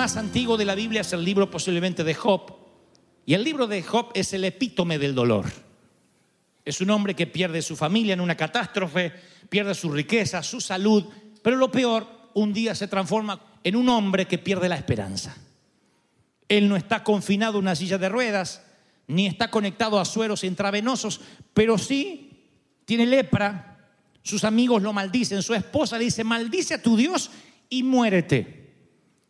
más antiguo de la Biblia es el libro posiblemente de Job. Y el libro de Job es el epítome del dolor. Es un hombre que pierde su familia en una catástrofe, pierde su riqueza, su salud, pero lo peor, un día se transforma en un hombre que pierde la esperanza. Él no está confinado en una silla de ruedas, ni está conectado a sueros intravenosos, pero sí tiene lepra. Sus amigos lo maldicen, su esposa le dice, maldice a tu Dios y muérete.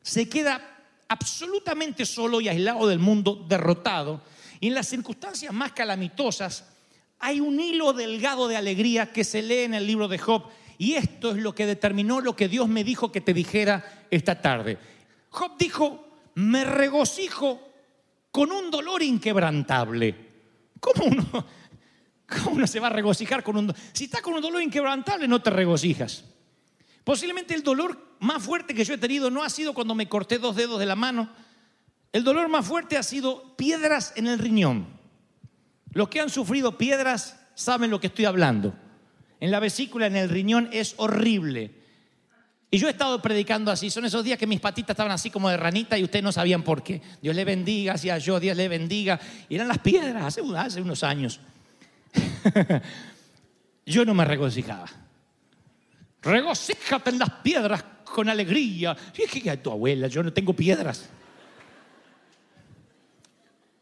Se queda absolutamente solo y aislado del mundo, derrotado. Y en las circunstancias más calamitosas hay un hilo delgado de alegría que se lee en el libro de Job. Y esto es lo que determinó lo que Dios me dijo que te dijera esta tarde. Job dijo, me regocijo con un dolor inquebrantable. ¿Cómo uno, cómo uno se va a regocijar con un dolor? Si estás con un dolor inquebrantable, no te regocijas. Posiblemente el dolor más fuerte que yo he tenido no ha sido cuando me corté dos dedos de la mano. El dolor más fuerte ha sido piedras en el riñón. Los que han sufrido piedras saben lo que estoy hablando. En la vesícula, en el riñón, es horrible. Y yo he estado predicando así. Son esos días que mis patitas estaban así como de ranita y ustedes no sabían por qué. Dios le bendiga, hacía yo, Dios le bendiga. Y eran las piedras hace, hace unos años. yo no me regocijaba. Regocíjate en las piedras con alegría. Y es que tu abuela, yo no tengo piedras.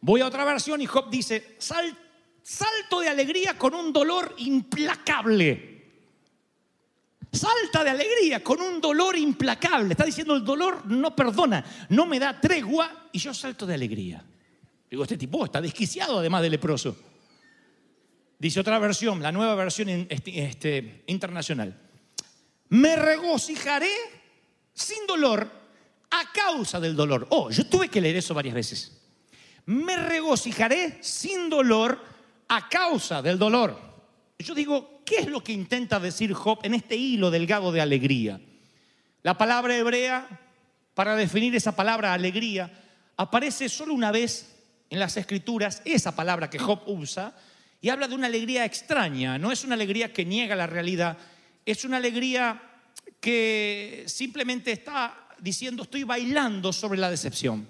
Voy a otra versión y Job dice, "Sal- salto de alegría con un dolor implacable. Salta de alegría con un dolor implacable. Está diciendo el dolor no perdona, no me da tregua y yo salto de alegría. Digo, este tipo está desquiciado además de leproso. Dice otra versión, la nueva versión este- este, internacional. Me regocijaré sin dolor a causa del dolor. Oh, yo tuve que leer eso varias veces. Me regocijaré sin dolor a causa del dolor. Yo digo, ¿qué es lo que intenta decir Job en este hilo delgado de alegría? La palabra hebrea, para definir esa palabra alegría, aparece solo una vez en las escrituras, esa palabra que Job usa, y habla de una alegría extraña, no es una alegría que niega la realidad, es una alegría que simplemente está diciendo estoy bailando sobre la decepción.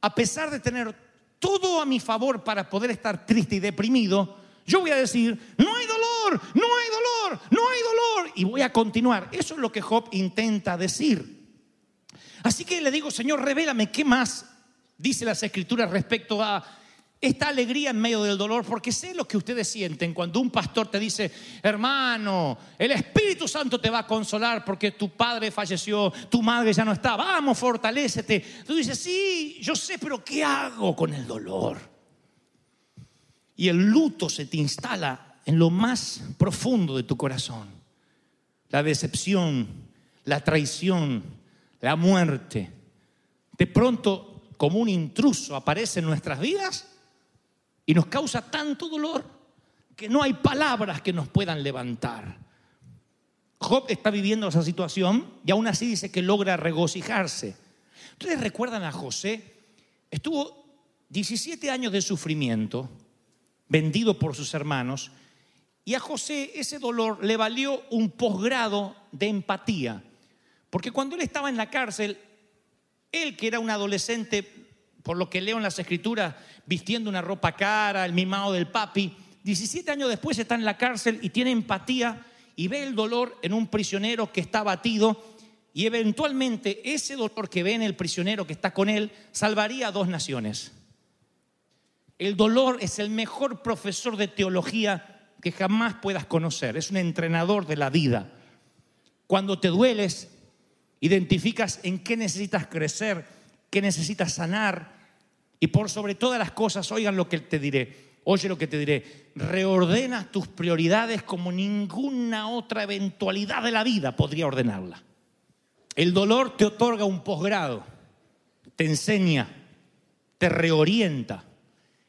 A pesar de tener todo a mi favor para poder estar triste y deprimido, yo voy a decir, no hay dolor, no hay dolor, no hay dolor, y voy a continuar. Eso es lo que Job intenta decir. Así que le digo, Señor, revélame qué más dice las escrituras respecto a esta alegría en medio del dolor, porque sé lo que ustedes sienten cuando un pastor te dice, hermano, el Espíritu Santo te va a consolar porque tu padre falleció, tu madre ya no está, vamos, fortalécete. Tú dices, sí, yo sé, pero ¿qué hago con el dolor? Y el luto se te instala en lo más profundo de tu corazón. La decepción, la traición, la muerte. De pronto, como un intruso, aparece en nuestras vidas y nos causa tanto dolor que no hay palabras que nos puedan levantar. Job está viviendo esa situación y aún así dice que logra regocijarse. ¿Ustedes recuerdan a José? Estuvo 17 años de sufrimiento, vendido por sus hermanos, y a José ese dolor le valió un posgrado de empatía, porque cuando él estaba en la cárcel, él que era un adolescente por lo que leo en las escrituras, vistiendo una ropa cara, el mimado del papi. 17 años después está en la cárcel y tiene empatía y ve el dolor en un prisionero que está abatido y eventualmente ese dolor que ve en el prisionero que está con él salvaría a dos naciones. El dolor es el mejor profesor de teología que jamás puedas conocer, es un entrenador de la vida. Cuando te dueles, identificas en qué necesitas crecer, qué necesitas sanar y por sobre todas las cosas, oigan lo que te diré, oye lo que te diré, reordenas tus prioridades como ninguna otra eventualidad de la vida podría ordenarla. El dolor te otorga un posgrado, te enseña, te reorienta.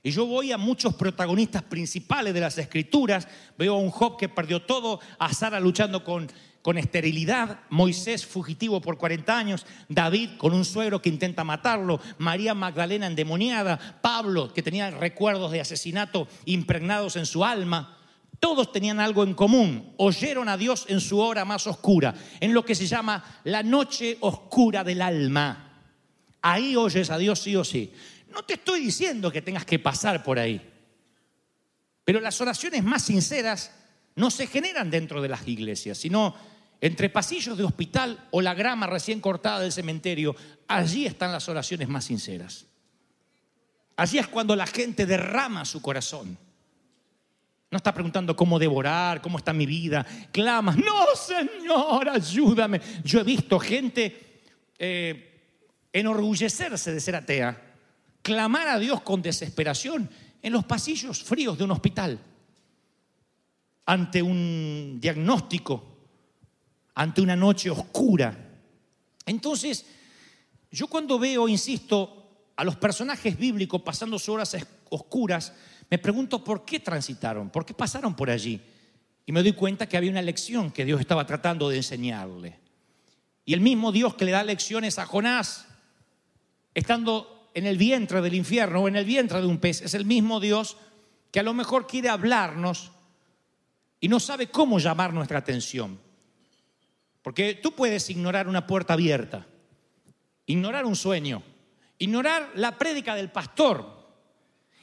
Y yo voy a muchos protagonistas principales de las escrituras, veo a un Job que perdió todo, a Sara luchando con, con esterilidad, Moisés fugitivo por 40 años, David con un suegro que intenta matarlo, María Magdalena endemoniada, Pablo que tenía recuerdos de asesinato impregnados en su alma. Todos tenían algo en común, oyeron a Dios en su hora más oscura, en lo que se llama la noche oscura del alma. Ahí oyes a Dios sí o sí. No te estoy diciendo que tengas que pasar por ahí, pero las oraciones más sinceras no se generan dentro de las iglesias, sino entre pasillos de hospital o la grama recién cortada del cementerio. Allí están las oraciones más sinceras. Allí es cuando la gente derrama su corazón. No está preguntando cómo devorar, cómo está mi vida. Clamas, no, Señor, ayúdame. Yo he visto gente eh, enorgullecerse de ser atea, clamar a Dios con desesperación en los pasillos fríos de un hospital, ante un diagnóstico, ante una noche oscura. Entonces, yo cuando veo, insisto, a los personajes bíblicos pasando sus horas oscuras, me pregunto por qué transitaron, por qué pasaron por allí. Y me doy cuenta que había una lección que Dios estaba tratando de enseñarle. Y el mismo Dios que le da lecciones a Jonás, estando en el vientre del infierno o en el vientre de un pez, es el mismo Dios que a lo mejor quiere hablarnos y no sabe cómo llamar nuestra atención. Porque tú puedes ignorar una puerta abierta, ignorar un sueño, ignorar la prédica del pastor,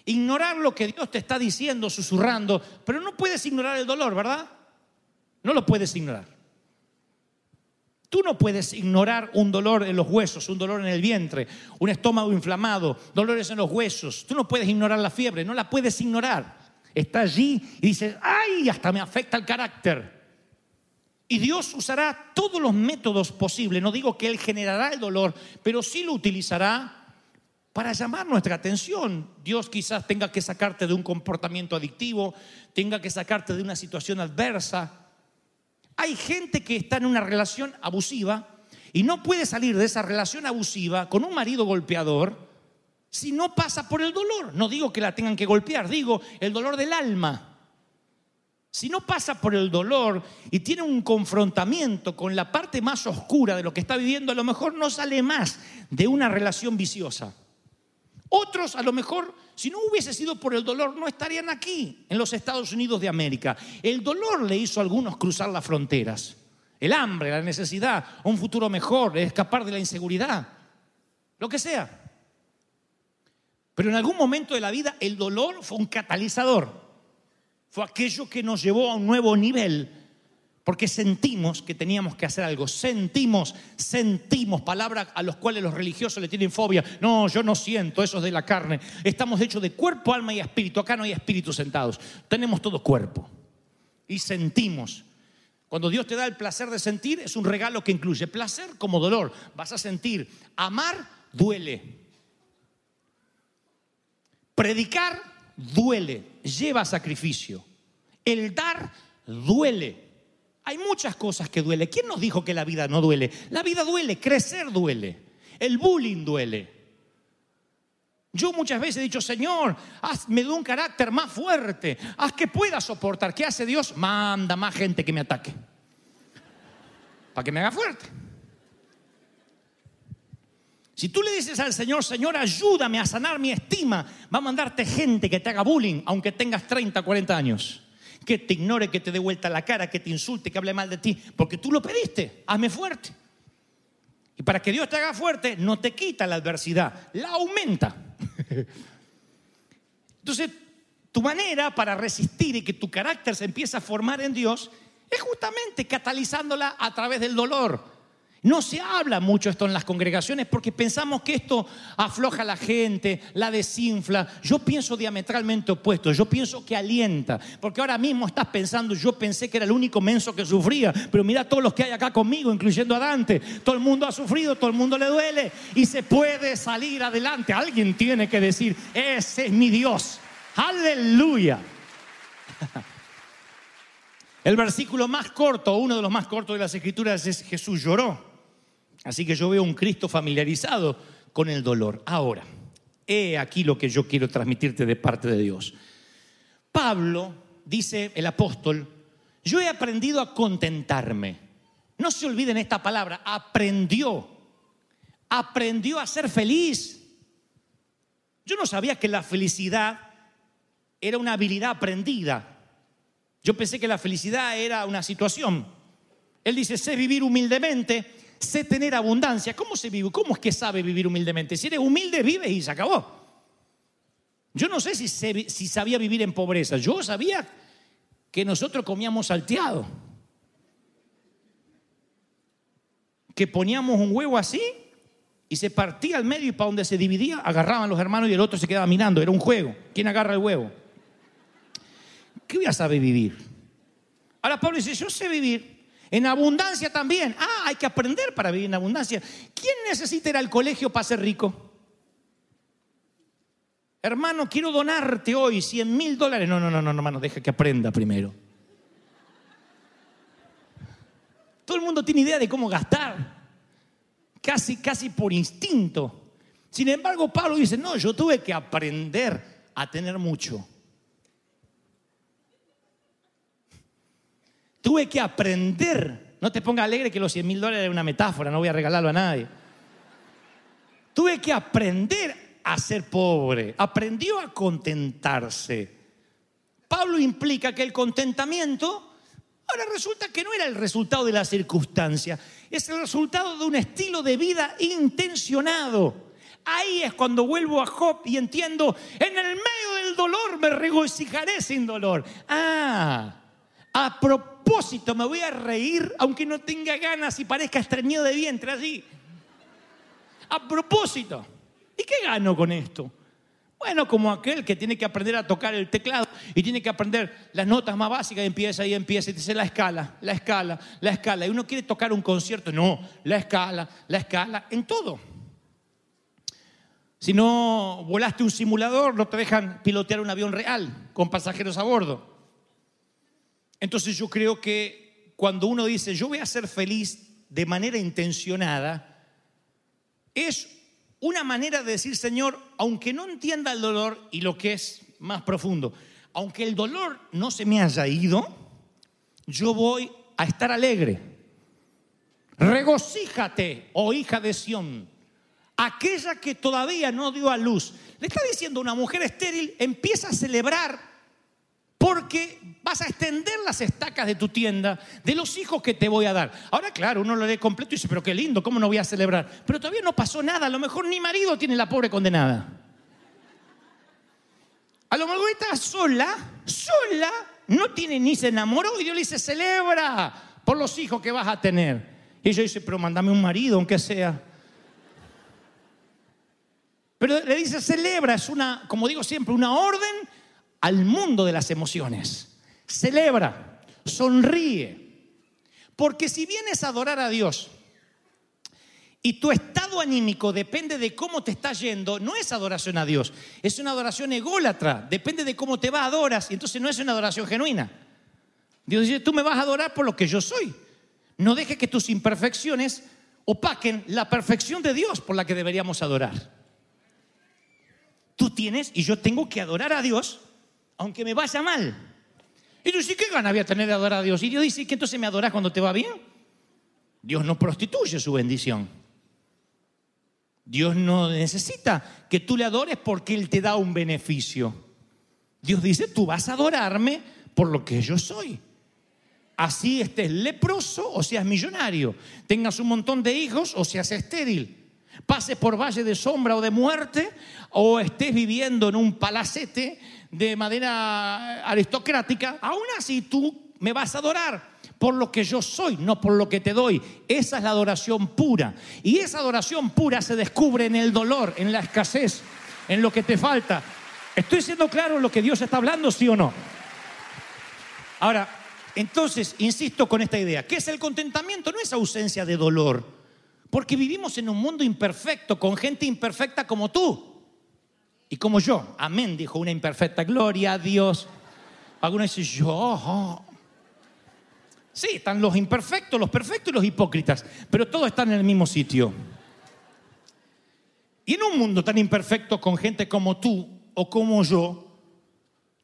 ignorar lo que Dios te está diciendo, susurrando, pero no puedes ignorar el dolor, ¿verdad? No lo puedes ignorar. Tú no puedes ignorar un dolor en los huesos, un dolor en el vientre, un estómago inflamado, dolores en los huesos. Tú no puedes ignorar la fiebre, no la puedes ignorar. Está allí y dices, ay, hasta me afecta el carácter. Y Dios usará todos los métodos posibles. No digo que Él generará el dolor, pero sí lo utilizará para llamar nuestra atención. Dios quizás tenga que sacarte de un comportamiento adictivo, tenga que sacarte de una situación adversa. Hay gente que está en una relación abusiva y no puede salir de esa relación abusiva con un marido golpeador si no pasa por el dolor. No digo que la tengan que golpear, digo el dolor del alma. Si no pasa por el dolor y tiene un confrontamiento con la parte más oscura de lo que está viviendo, a lo mejor no sale más de una relación viciosa. Otros a lo mejor, si no hubiese sido por el dolor, no estarían aquí, en los Estados Unidos de América. El dolor le hizo a algunos cruzar las fronteras. El hambre, la necesidad, un futuro mejor, escapar de la inseguridad, lo que sea. Pero en algún momento de la vida el dolor fue un catalizador. Fue aquello que nos llevó a un nuevo nivel porque sentimos que teníamos que hacer algo. Sentimos, sentimos, palabras a los cuales los religiosos le tienen fobia. No, yo no siento, eso es de la carne. Estamos hechos de cuerpo, alma y espíritu. Acá no hay espíritus sentados. Tenemos todo cuerpo. Y sentimos. Cuando Dios te da el placer de sentir, es un regalo que incluye placer como dolor. Vas a sentir. Amar duele. Predicar duele. Lleva sacrificio. El dar duele. Hay muchas cosas que duele. ¿Quién nos dijo que la vida no duele? La vida duele, crecer duele, el bullying duele. Yo muchas veces he dicho, Señor, hazme de un carácter más fuerte, haz que pueda soportar. ¿Qué hace Dios? Manda más gente que me ataque. Para que me haga fuerte. Si tú le dices al Señor, Señor, ayúdame a sanar mi estima, va a mandarte gente que te haga bullying, aunque tengas 30, 40 años que te ignore, que te dé vuelta la cara, que te insulte, que hable mal de ti, porque tú lo pediste, hazme fuerte. Y para que Dios te haga fuerte, no te quita la adversidad, la aumenta. Entonces, tu manera para resistir y que tu carácter se empiece a formar en Dios es justamente catalizándola a través del dolor. No se habla mucho esto en las congregaciones porque pensamos que esto afloja a la gente, la desinfla. Yo pienso diametralmente opuesto, yo pienso que alienta, porque ahora mismo estás pensando, yo pensé que era el único menso que sufría, pero mira todos los que hay acá conmigo, incluyendo a Dante. Todo el mundo ha sufrido, todo el mundo le duele y se puede salir adelante. Alguien tiene que decir, ese es mi Dios. Aleluya. El versículo más corto, uno de los más cortos de las escrituras es Jesús lloró. Así que yo veo un Cristo familiarizado con el dolor. Ahora, he aquí lo que yo quiero transmitirte de parte de Dios. Pablo, dice el apóstol, yo he aprendido a contentarme. No se olviden esta palabra, aprendió. Aprendió a ser feliz. Yo no sabía que la felicidad era una habilidad aprendida. Yo pensé que la felicidad era una situación. Él dice, sé vivir humildemente sé tener abundancia. ¿Cómo se vive? ¿Cómo es que sabe vivir humildemente? Si eres humilde, vives y se acabó. Yo no sé si, si sabía vivir en pobreza. Yo sabía que nosotros comíamos salteado. Que poníamos un huevo así y se partía al medio y para donde se dividía agarraban los hermanos y el otro se quedaba mirando. Era un juego. ¿Quién agarra el huevo? ¿Qué voy a saber vivir? Ahora Pablo dice, yo sé vivir en abundancia también. Ah, hay que aprender para vivir en abundancia. ¿Quién necesita ir al colegio para ser rico? Hermano, quiero donarte hoy 100 mil dólares. No, no, no, no, hermano, deja que aprenda primero. Todo el mundo tiene idea de cómo gastar. Casi, casi por instinto. Sin embargo, Pablo dice, no, yo tuve que aprender a tener mucho. Tuve que aprender. No te ponga alegre que los 100 mil dólares es una metáfora, no voy a regalarlo a nadie. Tuve que aprender a ser pobre. Aprendió a contentarse. Pablo implica que el contentamiento ahora resulta que no era el resultado de la circunstancia, es el resultado de un estilo de vida intencionado. Ahí es cuando vuelvo a Job y entiendo, en el medio del dolor me regocijaré sin dolor. Ah, a propósito me voy a reír aunque no tenga ganas y parezca estreñido de vientre así. A propósito. ¿Y qué gano con esto? Bueno, como aquel que tiene que aprender a tocar el teclado y tiene que aprender las notas más básicas y empieza y empieza y dice la escala, la escala, la escala. Y uno quiere tocar un concierto, no, la escala, la escala, en todo. Si no volaste un simulador, no te dejan pilotear un avión real con pasajeros a bordo. Entonces yo creo que cuando uno dice, yo voy a ser feliz de manera intencionada, es una manera de decir, Señor, aunque no entienda el dolor y lo que es más profundo, aunque el dolor no se me haya ido, yo voy a estar alegre. Regocíjate, oh hija de Sión, aquella que todavía no dio a luz. Le está diciendo una mujer estéril, empieza a celebrar porque vas a extender las estacas de tu tienda de los hijos que te voy a dar. Ahora, claro, uno lo lee completo y dice, pero qué lindo, ¿cómo no voy a celebrar? Pero todavía no pasó nada, a lo mejor ni marido tiene la pobre condenada. A lo mejor está sola, sola, no tiene ni se enamoró y Dios le dice, celebra por los hijos que vas a tener. Y ella dice, pero mándame un marido, aunque sea. Pero le dice, celebra, es una, como digo siempre, una orden al mundo de las emociones. Celebra, sonríe. Porque si vienes a adorar a Dios y tu estado anímico depende de cómo te está yendo, no es adoración a Dios, es una adoración ególatra, depende de cómo te va, adoras, y entonces no es una adoración genuina. Dios dice, tú me vas a adorar por lo que yo soy. No deje que tus imperfecciones opaquen la perfección de Dios por la que deberíamos adorar. Tú tienes y yo tengo que adorar a Dios aunque me vaya mal. Y tú dices, ¿qué gana voy a tener de adorar a Dios? Y Dios dice, ¿que entonces me adorás cuando te va bien? Dios no prostituye su bendición. Dios no necesita que tú le adores porque Él te da un beneficio. Dios dice, tú vas a adorarme por lo que yo soy. así estés leproso o seas millonario, tengas un montón de hijos o seas estéril, pases por valle de sombra o de muerte o estés viviendo en un palacete de madera aristocrática, aún así tú me vas a adorar por lo que yo soy, no por lo que te doy. Esa es la adoración pura. Y esa adoración pura se descubre en el dolor, en la escasez, en lo que te falta. ¿Estoy siendo claro en lo que Dios está hablando, sí o no? Ahora, entonces, insisto con esta idea, ¿qué es el contentamiento? No es ausencia de dolor, porque vivimos en un mundo imperfecto, con gente imperfecta como tú y como yo. Amén, dijo una imperfecta, gloria a Dios. Algunos dicen, yo, oh". Sí, están los imperfectos, los perfectos y los hipócritas, pero todos están en el mismo sitio. Y en un mundo tan imperfecto con gente como tú o como yo,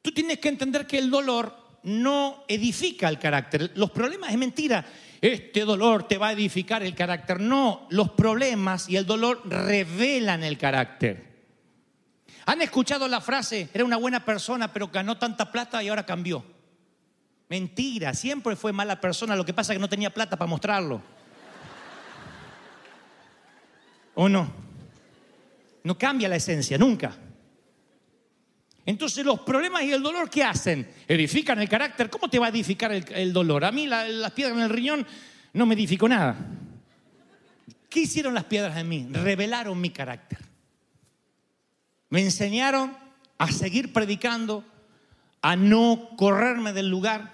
tú tienes que entender que el dolor no edifica el carácter. Los problemas es mentira. Este dolor te va a edificar el carácter. No, los problemas y el dolor revelan el carácter. ¿Han escuchado la frase, era una buena persona, pero ganó tanta plata y ahora cambió? Mentira, siempre fue mala persona, lo que pasa es que no tenía plata para mostrarlo. ¿O no? No cambia la esencia, nunca. Entonces los problemas y el dolor, ¿qué hacen? Edifican el carácter. ¿Cómo te va a edificar el, dolor? A mí la- las piedras en el riñón no me edificó nada. ¿Qué hicieron las piedras en mí? Revelaron mi carácter. Me enseñaron a seguir predicando, a no correrme del lugar,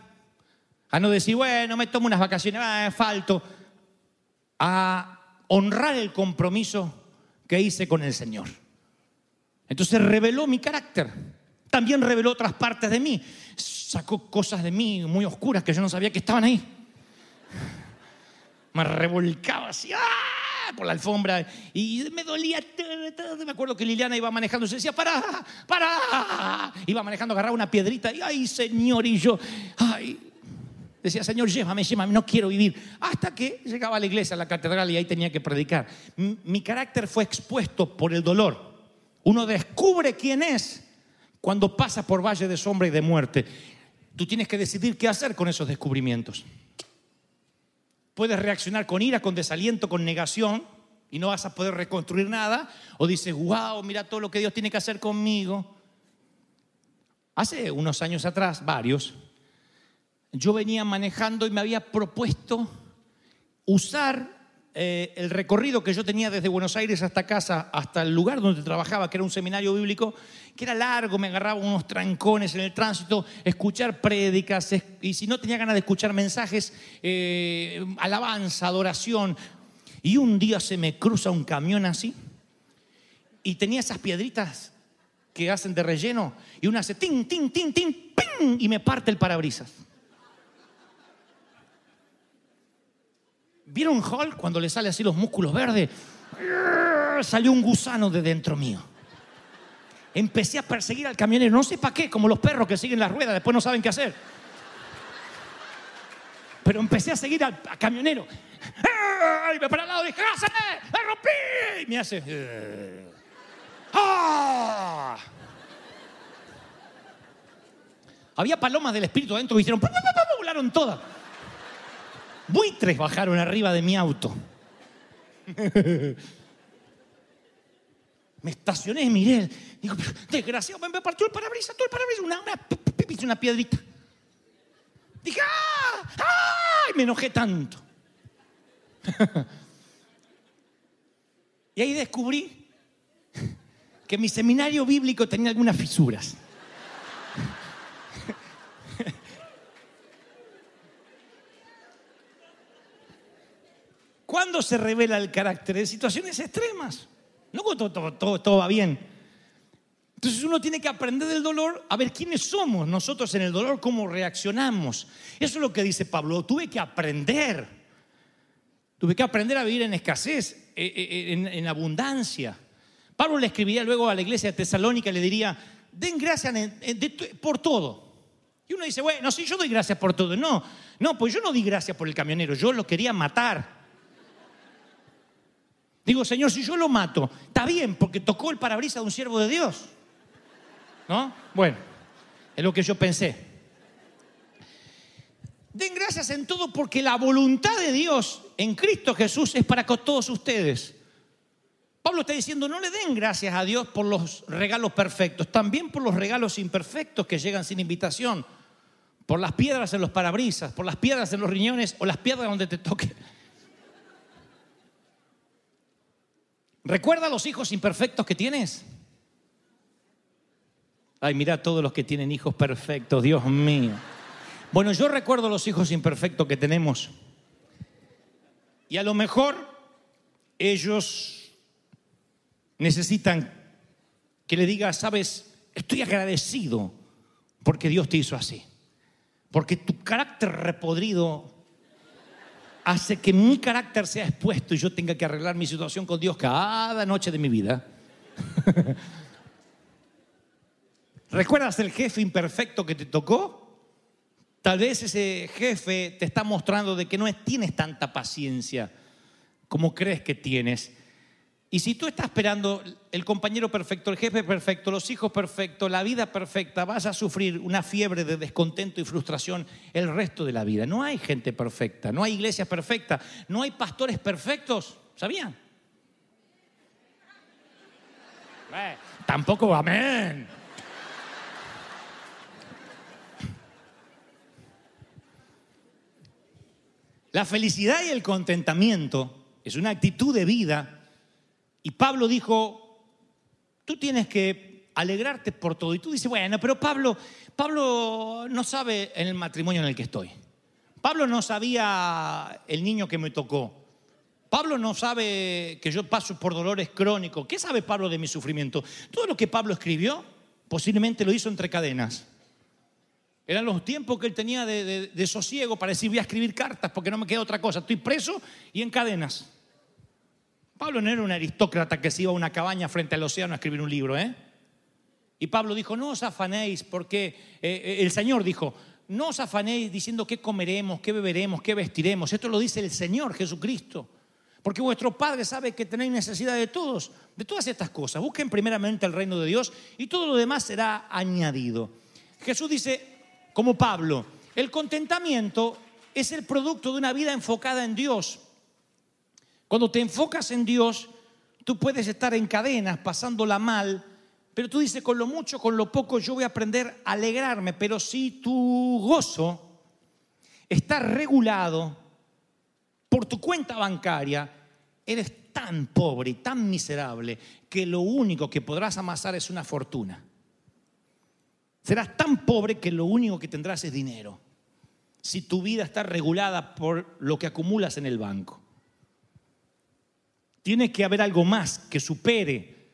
a no decir, bueno, me tomo unas vacaciones, ah, falto, a honrar el compromiso que hice con el Señor. Entonces reveló mi carácter. También reveló otras partes de mí. Sacó cosas de mí muy oscuras que yo no sabía que estaban ahí. Me revolcaba así ¡ah! Por la alfombra y me dolía. Me acuerdo que Liliana iba manejando se decía, para, para. Iba manejando, agarraba una piedrita y, ay, Señor, y yo, ay. Decía, Señor, llévame, llévame, no quiero vivir. Hasta que llegaba a la iglesia, a la catedral y ahí tenía que predicar. Mi carácter fue expuesto por el dolor. Uno descubre quién es cuando pasa por valle de sombra y de muerte. Tú tienes que decidir qué hacer con esos descubrimientos. Puedes reaccionar con ira, con desaliento, con negación y no vas a poder reconstruir nada. O dices, wow, mira todo lo que Dios tiene que hacer conmigo. Hace unos años atrás, varios, yo venía manejando y me había propuesto usar eh, el recorrido que yo tenía desde Buenos Aires hasta casa, hasta el lugar donde trabajaba, que era un seminario bíblico, que era largo, me agarraba unos trancones en el tránsito, escuchar prédicas, y si no tenía ganas de escuchar mensajes, eh, alabanza, adoración. Y un día se me cruza un camión así, y tenía esas piedritas que hacen de relleno, y una hace tin, tin, tin, tin, ping, y me parte el parabrisas. ¿Vieron Hulk cuando le sale así los músculos verdes? Salió un gusano de dentro mío. Empecé a perseguir al camionero, no sé para qué, como los perros que siguen las ruedas, después no saben qué hacer. Pero empecé a seguir al, camionero. ¡Ay! Me para al lado, dije, ¡Hágase! ¡Me rompí! Y me hace. "Eh". ¡Ah! Había palomas del espíritu adentro que hicieron. ¡pa, pa, pa, pa! Volaron todas. Buitres bajaron arriba de mi auto. Me estacioné miré. Digo, desgraciado, me partió el parabrisas, todo el parabrisas, una, una, una piedrita. Dije, ¡ah! ¡ah! Y me enojé tanto. y ahí descubrí que mi seminario bíblico tenía algunas fisuras. ¿Cuándo se revela el carácter? En situaciones extremas. No cuando todo, todo- todo- va bien. Entonces uno tiene que aprender del dolor a ver quiénes somos nosotros en el dolor, cómo reaccionamos. Eso es lo que dice Pablo. Tuve que aprender. Tuve que aprender a vivir en escasez, eh, eh, en, en abundancia. Pablo le escribiría luego a la iglesia de Tesalónica y le diría, den gracias por todo. Y uno dice, bueno, sí, yo doy gracias por todo. No, no, pues yo no di gracias por el camionero, yo lo quería matar. Digo, Señor, si yo lo mato, está bien, porque tocó el parabrisas de un siervo de Dios. ¿No? Bueno, es lo que yo pensé. Den gracias en todo porque la voluntad de Dios en Cristo Jesús es para todos ustedes. Pablo está diciendo, no le den gracias a Dios por los regalos perfectos, también por los regalos imperfectos que llegan sin invitación, por las piedras en los parabrisas, por las piedras en los riñones o las piedras donde te toque. ¿Recuerda los hijos imperfectos que tienes? Ay, mira todos los que tienen hijos perfectos, Dios mío. Bueno, yo recuerdo los hijos imperfectos que tenemos. Y a lo mejor ellos necesitan que le digas, sabes, estoy agradecido porque Dios te hizo así. Porque tu carácter repodrido hace que mi carácter sea expuesto y yo tenga que arreglar mi situación con Dios cada noche de mi vida. ¿Recuerdas el jefe imperfecto que te tocó? Tal vez ese jefe te está mostrando de que no tienes tanta paciencia como crees que tienes. Y si tú estás esperando el compañero perfecto, el jefe perfecto, los hijos perfectos, la vida perfecta, vas a sufrir una fiebre de descontento y frustración el resto de la vida. No hay gente perfecta, no hay iglesias perfectas, no hay pastores perfectos. ¿Sabían? Eh, tampoco, amén. La felicidad y el contentamiento es una actitud de vida y Pablo dijo, tú tienes que alegrarte por todo. Y tú dices, bueno, pero Pablo, Pablo no sabe el matrimonio en el que estoy. Pablo no sabía el niño que me tocó. Pablo no sabe que yo paso por dolores crónicos. ¿Qué sabe Pablo de mi sufrimiento? Todo lo que Pablo escribió posiblemente lo hizo entre cadenas. Eran los tiempos que él tenía de, de, de, sosiego para decir voy a escribir cartas porque no me queda otra cosa. Estoy preso y en cadenas. Pablo no era un aristócrata que se iba a una cabaña frente al océano a escribir un libro, ¿eh? Y Pablo dijo, no os afanéis porque eh, el Señor dijo, no os afanéis diciendo qué comeremos, qué beberemos, qué vestiremos. Esto lo dice el Señor Jesucristo. Porque vuestro Padre sabe que tenéis necesidad de todos, de todas estas cosas. Busquen primeramente el reino de Dios y todo lo demás será añadido. Jesús dice, como Pablo, el contentamiento es el producto de una vida enfocada en Dios. Cuando te enfocas en Dios, tú puedes estar en cadenas, pasándola mal, pero tú dices, con lo mucho, con lo poco, yo voy a aprender a alegrarme. Pero si tu gozo está regulado por tu cuenta bancaria, eres tan pobre y tan miserable que lo único que podrás amasar es una fortuna. Serás tan pobre que lo único que tendrás es dinero. Si tu vida está regulada por lo que acumulas en el banco. Tiene que haber algo más que supere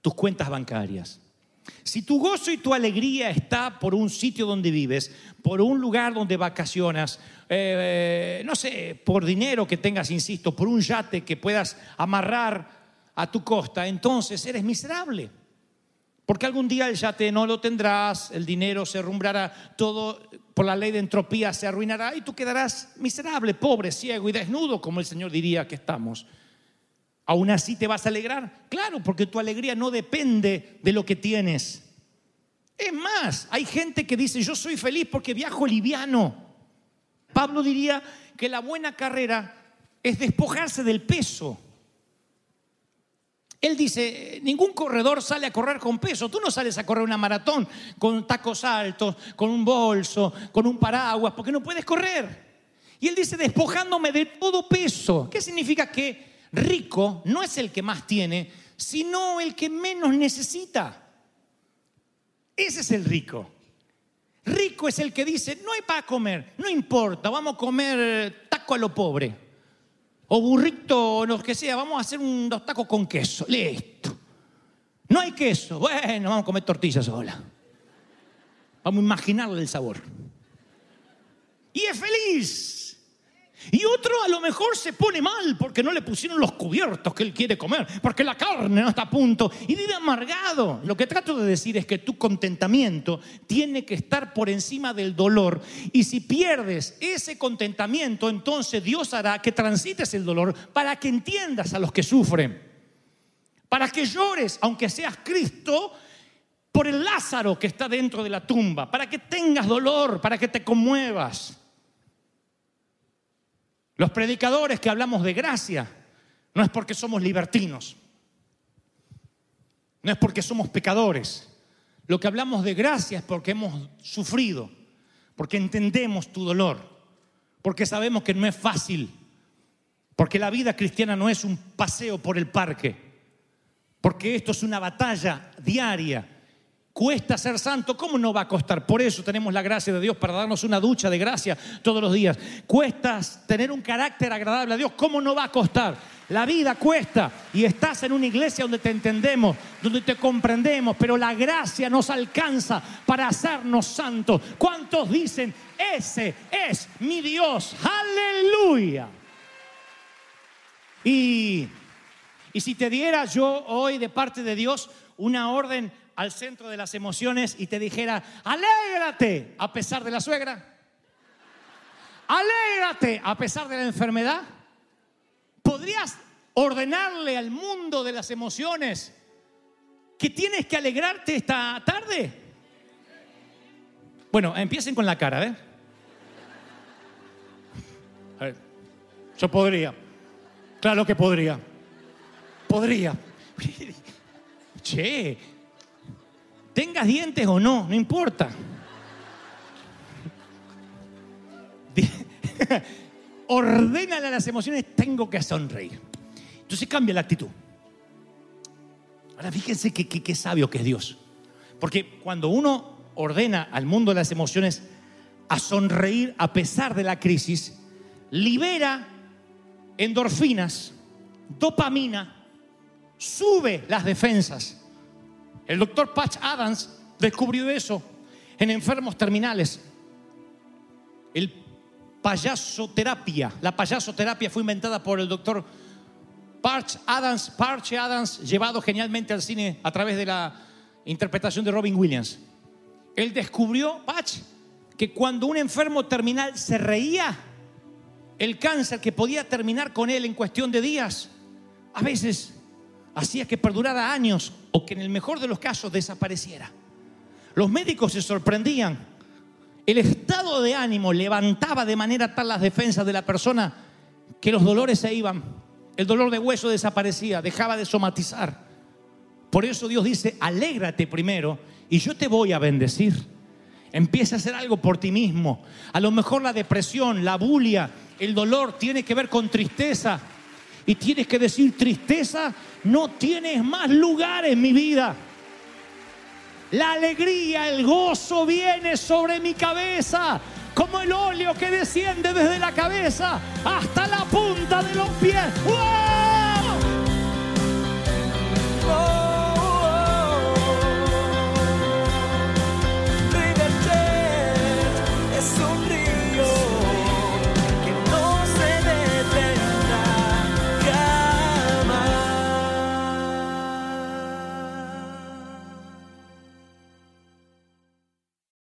tus cuentas bancarias. Si tu gozo y tu alegría está por un sitio donde vives, por un lugar donde vacacionas, eh, no sé, por dinero que tengas, insisto, por un yate que puedas amarrar a tu costa, entonces eres miserable. Porque algún día el yate no lo tendrás, el dinero se rumbrará, todo por la ley de entropía se arruinará y tú quedarás miserable, pobre, ciego y desnudo, como el Señor diría que estamos. ¿Aún así te vas a alegrar? Claro, porque tu alegría no depende de lo que tienes. Es más, hay gente que dice, yo soy feliz porque viajo liviano. Pablo diría que la buena carrera es despojarse del peso. Él dice, ningún corredor sale a correr con peso. Tú no sales a correr una maratón con tacos altos, con un bolso, con un paraguas, porque no puedes correr. Y él dice, despojándome de todo peso. ¿Qué significa que rico no es el que más tiene, sino el que menos necesita? Ese es el rico. Rico es el que dice, no hay para comer, no importa, vamos a comer taco a lo pobre o burrito o lo que sea, vamos a hacer unos tacos con queso. Listo. No hay queso. Bueno, vamos a comer tortillas sola. Vamos a imaginarle el sabor. Y es feliz. Y otro a lo mejor se pone mal porque no le pusieron los cubiertos que él quiere comer, porque la carne no está a punto y vive amargado. Lo que trato de decir es que tu contentamiento tiene que estar por encima del dolor y si pierdes ese contentamiento, entonces Dios hará que transites el dolor para que entiendas a los que sufren, para que llores, aunque seas Cristo, por el Lázaro que está dentro de la tumba, para que tengas dolor, para que te conmuevas. Los predicadores que hablamos de gracia no es porque somos libertinos, no es porque somos pecadores. Lo que hablamos de gracia es porque hemos sufrido, porque entendemos tu dolor, porque sabemos que no es fácil, porque la vida cristiana no es un paseo por el parque, porque esto es una batalla diaria. Cuesta ser santo, ¿cómo no va a costar? Por eso tenemos la gracia de Dios para darnos una ducha de gracia todos los días. Cuesta tener un carácter agradable a Dios, ¿cómo no va a costar? La vida cuesta y estás en una iglesia donde te entendemos, donde te comprendemos, pero la gracia nos alcanza para hacernos santos. ¿Cuántos dicen, ese es mi Dios? Aleluya. Y, y si te diera yo hoy de parte de Dios una orden al centro de las emociones y te dijera, alégrate a pesar de la suegra, alégrate a pesar de la enfermedad, ¿podrías ordenarle al mundo de las emociones que tienes que alegrarte esta tarde? Bueno, empiecen con la cara, ¿eh? Yo podría. Claro que podría. Podría. Che, tengas dientes o no, no importa. Ordénale a las emociones, tengo que sonreír. Entonces cambia la actitud. Ahora fíjense qué sabio que es Dios. Porque cuando uno ordena al mundo de las emociones a sonreír a pesar de la crisis, libera endorfinas, dopamina, sube las defensas. El doctor Patch Adams descubrió eso en enfermos terminales. El payasoterapia, la payasoterapia fue inventada por el doctor Patch Adams, Patch Adams, llevado genialmente al cine a través de la interpretación de Robin Williams. Él descubrió, Patch, que cuando un enfermo terminal se reía, el cáncer que podía terminar con él en cuestión de días, a veces hacía que perdurara años o que en el mejor de los casos desapareciera. Los médicos se sorprendían. El estado de ánimo levantaba de manera tal las defensas de la persona que los dolores se iban. El dolor de hueso desaparecía, dejaba de somatizar. Por eso Dios dice, alégrate primero y yo te voy a bendecir. Empieza a hacer algo por ti mismo. A lo mejor la depresión, la bulia, el dolor tiene que ver con tristeza. Y tienes que decir, tristeza, no tienes más lugar en mi vida. La alegría, el gozo viene sobre mi cabeza, como el óleo que desciende desde la cabeza hasta la punta de los pies.